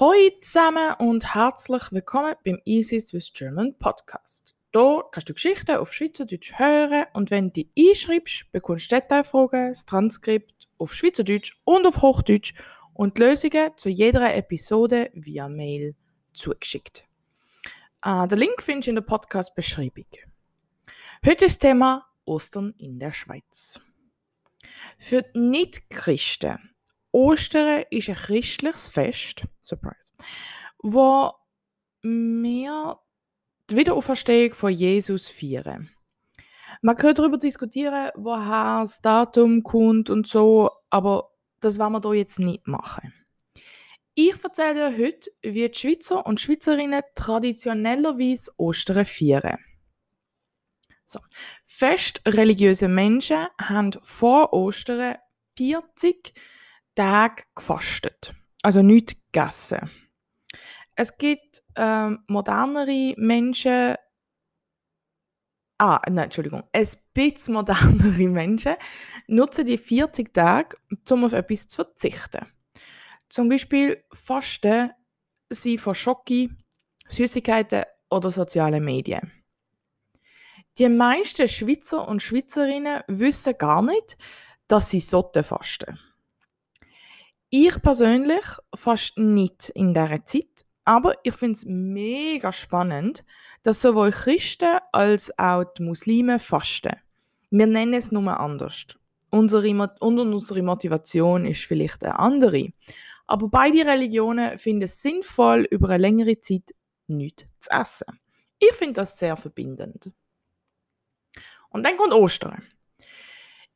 Hallo zusammen und herzlich willkommen beim Easy Swiss German Podcast. Hier kannst du Geschichten auf Schweizerdeutsch hören und wenn du dich einschreibst, bekommst du Detailfragen, das Transkript auf Schweizerdeutsch und auf Hochdeutsch und Lösungen zu jeder Episode via Mail zugeschickt. Uh, den Link findest du in der Podcast-Beschreibung. Heute ist das Thema Ostern in der Schweiz. Für Nicht-Christen Ostern ist ein christliches Fest, Surprise, wo wir die Wiederauferstehung von Jesus feiern. Man kann darüber diskutieren, woher das Datum kommt und so, aber das wollen wir hier jetzt nicht machen. Ich erzähle dir heute, wie die Schweizer und Schweizerinnen traditionellerweise Ostern feiern. So. Fest religiöse Menschen haben vor Ostern 40 Tage gefastet. Also nichts gegessen. Es gibt ähm, modernere Menschen, ah, nein, Entschuldigung, ein bisschen modernere Menschen nutzen die 40 Tage, um auf etwas zu verzichten. Zum Beispiel fasten sie von Schoki, Süßigkeiten oder sozialen Medien. Die meisten Schweizer und Schweizerinnen wissen gar nicht, dass sie sollten fasten. Ich persönlich fast nicht in dieser Zeit, aber ich finde es mega spannend, dass sowohl Christen als auch die Muslime fasten. Wir nennen es nur anders. Unsere, und unsere Motivation ist vielleicht eine andere. Aber beide Religionen finden es sinnvoll, über eine längere Zeit nichts zu essen. Ich finde das sehr verbindend. Und dann kommt Ostern.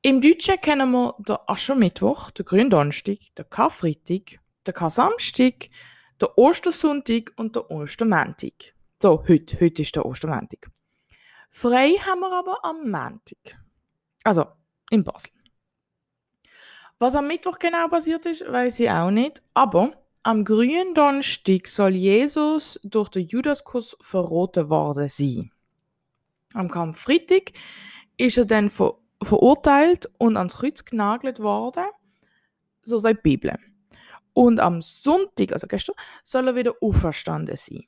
Im Deutschen kennen wir den Aschermittwoch, den Gründonnerstag, den Karfreitag, den Karsamstag, den Ostersonntag und den Ostermäntig. So, heute, heute ist der Ostermäntig. Frei haben wir aber am Montag. Also, in Basel. Was am Mittwoch genau passiert ist, weiß ich auch nicht. Aber am grünen Donnerstag soll Jesus durch den Judaskuss verroten worden sein. Am Karfreitag ist er dann von verurteilt und ans Kreuz genagelt worden, so sagt die Bibel. Und am Sonntag, also gestern, soll er wieder auferstanden sein.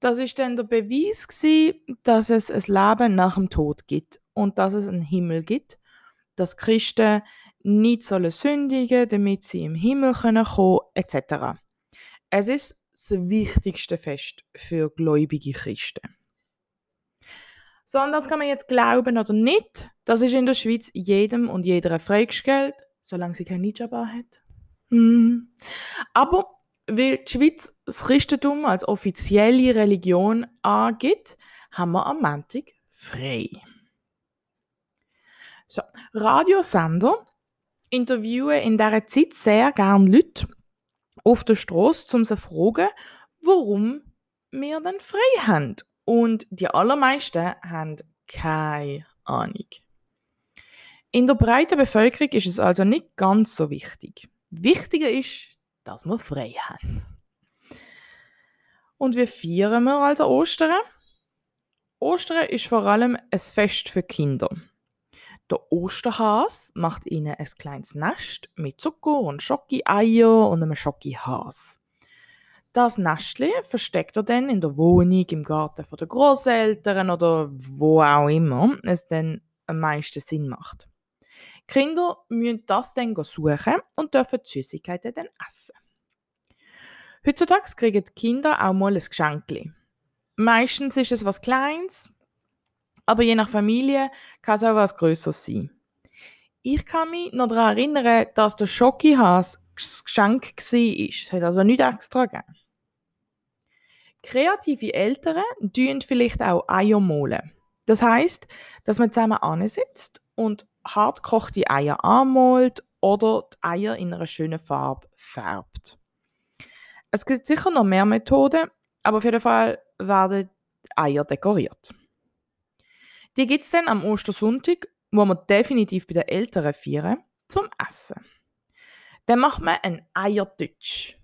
Das ist dann der Beweis gewesen, dass es ein Leben nach dem Tod gibt und dass es einen Himmel gibt, dass Christen nicht sollen sündigen, damit sie im Himmel kommen können etc. Es ist das wichtigste Fest für gläubige Christen. So, und das kann man jetzt glauben oder nicht. Das ist in der Schweiz jedem und jeder freigestellt, solange sie kein Nijaba hat. Hm. Aber weil die Schweiz das Christentum als offizielle Religion angibt, haben wir am Montag frei. So, Radiosender interviewen in dieser Zeit sehr gerne Leute auf der Straße, um sie zu fragen, warum wir dann frei haben und die allermeisten haben keine Ahnung. In der breiten Bevölkerung ist es also nicht ganz so wichtig. Wichtiger ist, dass wir frei haben. Und wie feiern wir also Ostern? Ostern ist vor allem ein Fest für Kinder. Der Osterhas macht ihnen ein kleines Nest mit Zucker und Schoki-Eier und einem Schoki-Has. Das Nestli versteckt er dann in der Wohnung, im Garten der Großeltern oder wo auch immer es dann am meisten Sinn macht. Die Kinder müssen das dann suchen und dürfen die Süßigkeiten dann essen. Heutzutage kriegen die Kinder auch mal ein Geschenk. Meistens ist es was Kleines, aber je nach Familie kann es auch was Größeres sein. Ich kann mich noch daran erinnern, dass der Schokihas das Geschenk war. Es hat also nicht extra gegeben. Kreative Eltern tun vielleicht auch Eier malen. Das heißt, dass man zusammen ansitzt und hartgekochte Eier anmalt oder die Eier in einer schönen Farbe färbt. Es gibt sicher noch mehr Methoden, aber auf jeden Fall werden die Eier dekoriert. Die gibt es dann am Ostersonntag, wo wir definitiv bei den Eltern feiern, zum Essen. Dann macht man einen Eiertütsch.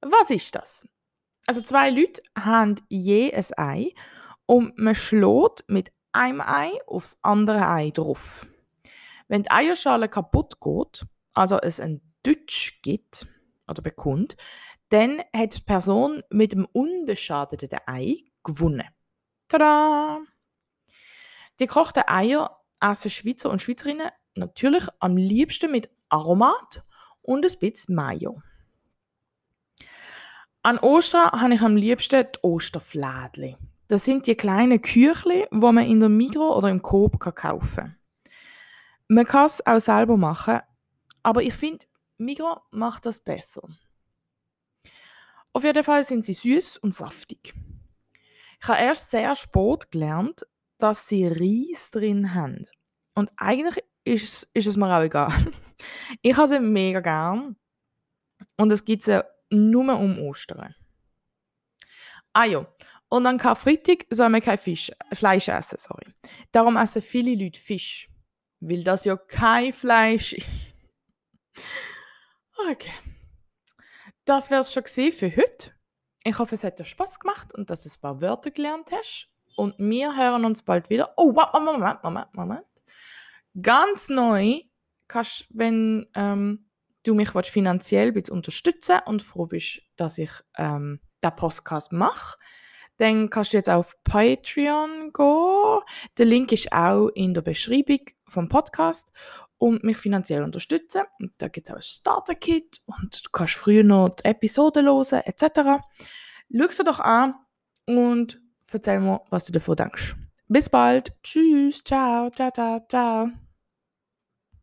Was ist das? Also zwei Leute haben je ein Ei und man schlägt mit einem Ei aufs andere Ei drauf. Wenn die Eierschale kaputt geht, also es einen Dutsch gibt, oder bekommt, dann hat die Person mit dem unbeschadeten Ei gewonnen. Tada! Die gekochten Eier essen Schweizer und Schweizerinnen natürlich am liebsten mit Aromat und ein bisschen Mayo. An Ostern habe ich am liebsten die Osterflädli. Das sind die kleinen Küchli, die man in der Migro oder im Coop kaufen kann. Man kann es auch selber machen, aber ich finde, Migro macht das besser. Auf jeden Fall sind sie süß und saftig. Ich habe erst sehr spät gelernt, dass sie Reis drin haben. Und eigentlich ist, ist es mir auch egal. Ich habe sie mega gern. Und es gibt sie nur um Ostern. Ah ja, und an Karfreitag soll man kein Fisch, Fleisch essen, sorry. Darum essen viele Leute Fisch, weil das ja kein Fleisch ist. Okay. Das wäre es schon für heute. Ich hoffe, es hat dir Spaß gemacht und dass du ein paar Wörter gelernt hast. Und wir hören uns bald wieder. Oh, Moment, Moment, Moment. Ganz neu kannst, wenn ähm, du mich willst, finanziell ein unterstützen und froh bist, dass ich ähm, den Podcast mache, dann kannst du jetzt auf Patreon gehen. Der Link ist auch in der Beschreibung vom Podcast und mich finanziell unterstützen. Und da gibt es auch ein Starter-Kit und du kannst früher noch die Episoden hören etc. Schau es doch an und erzähl mir, was du davon denkst. Bis bald. Tschüss. Ciao. Ciao, ciao, ciao.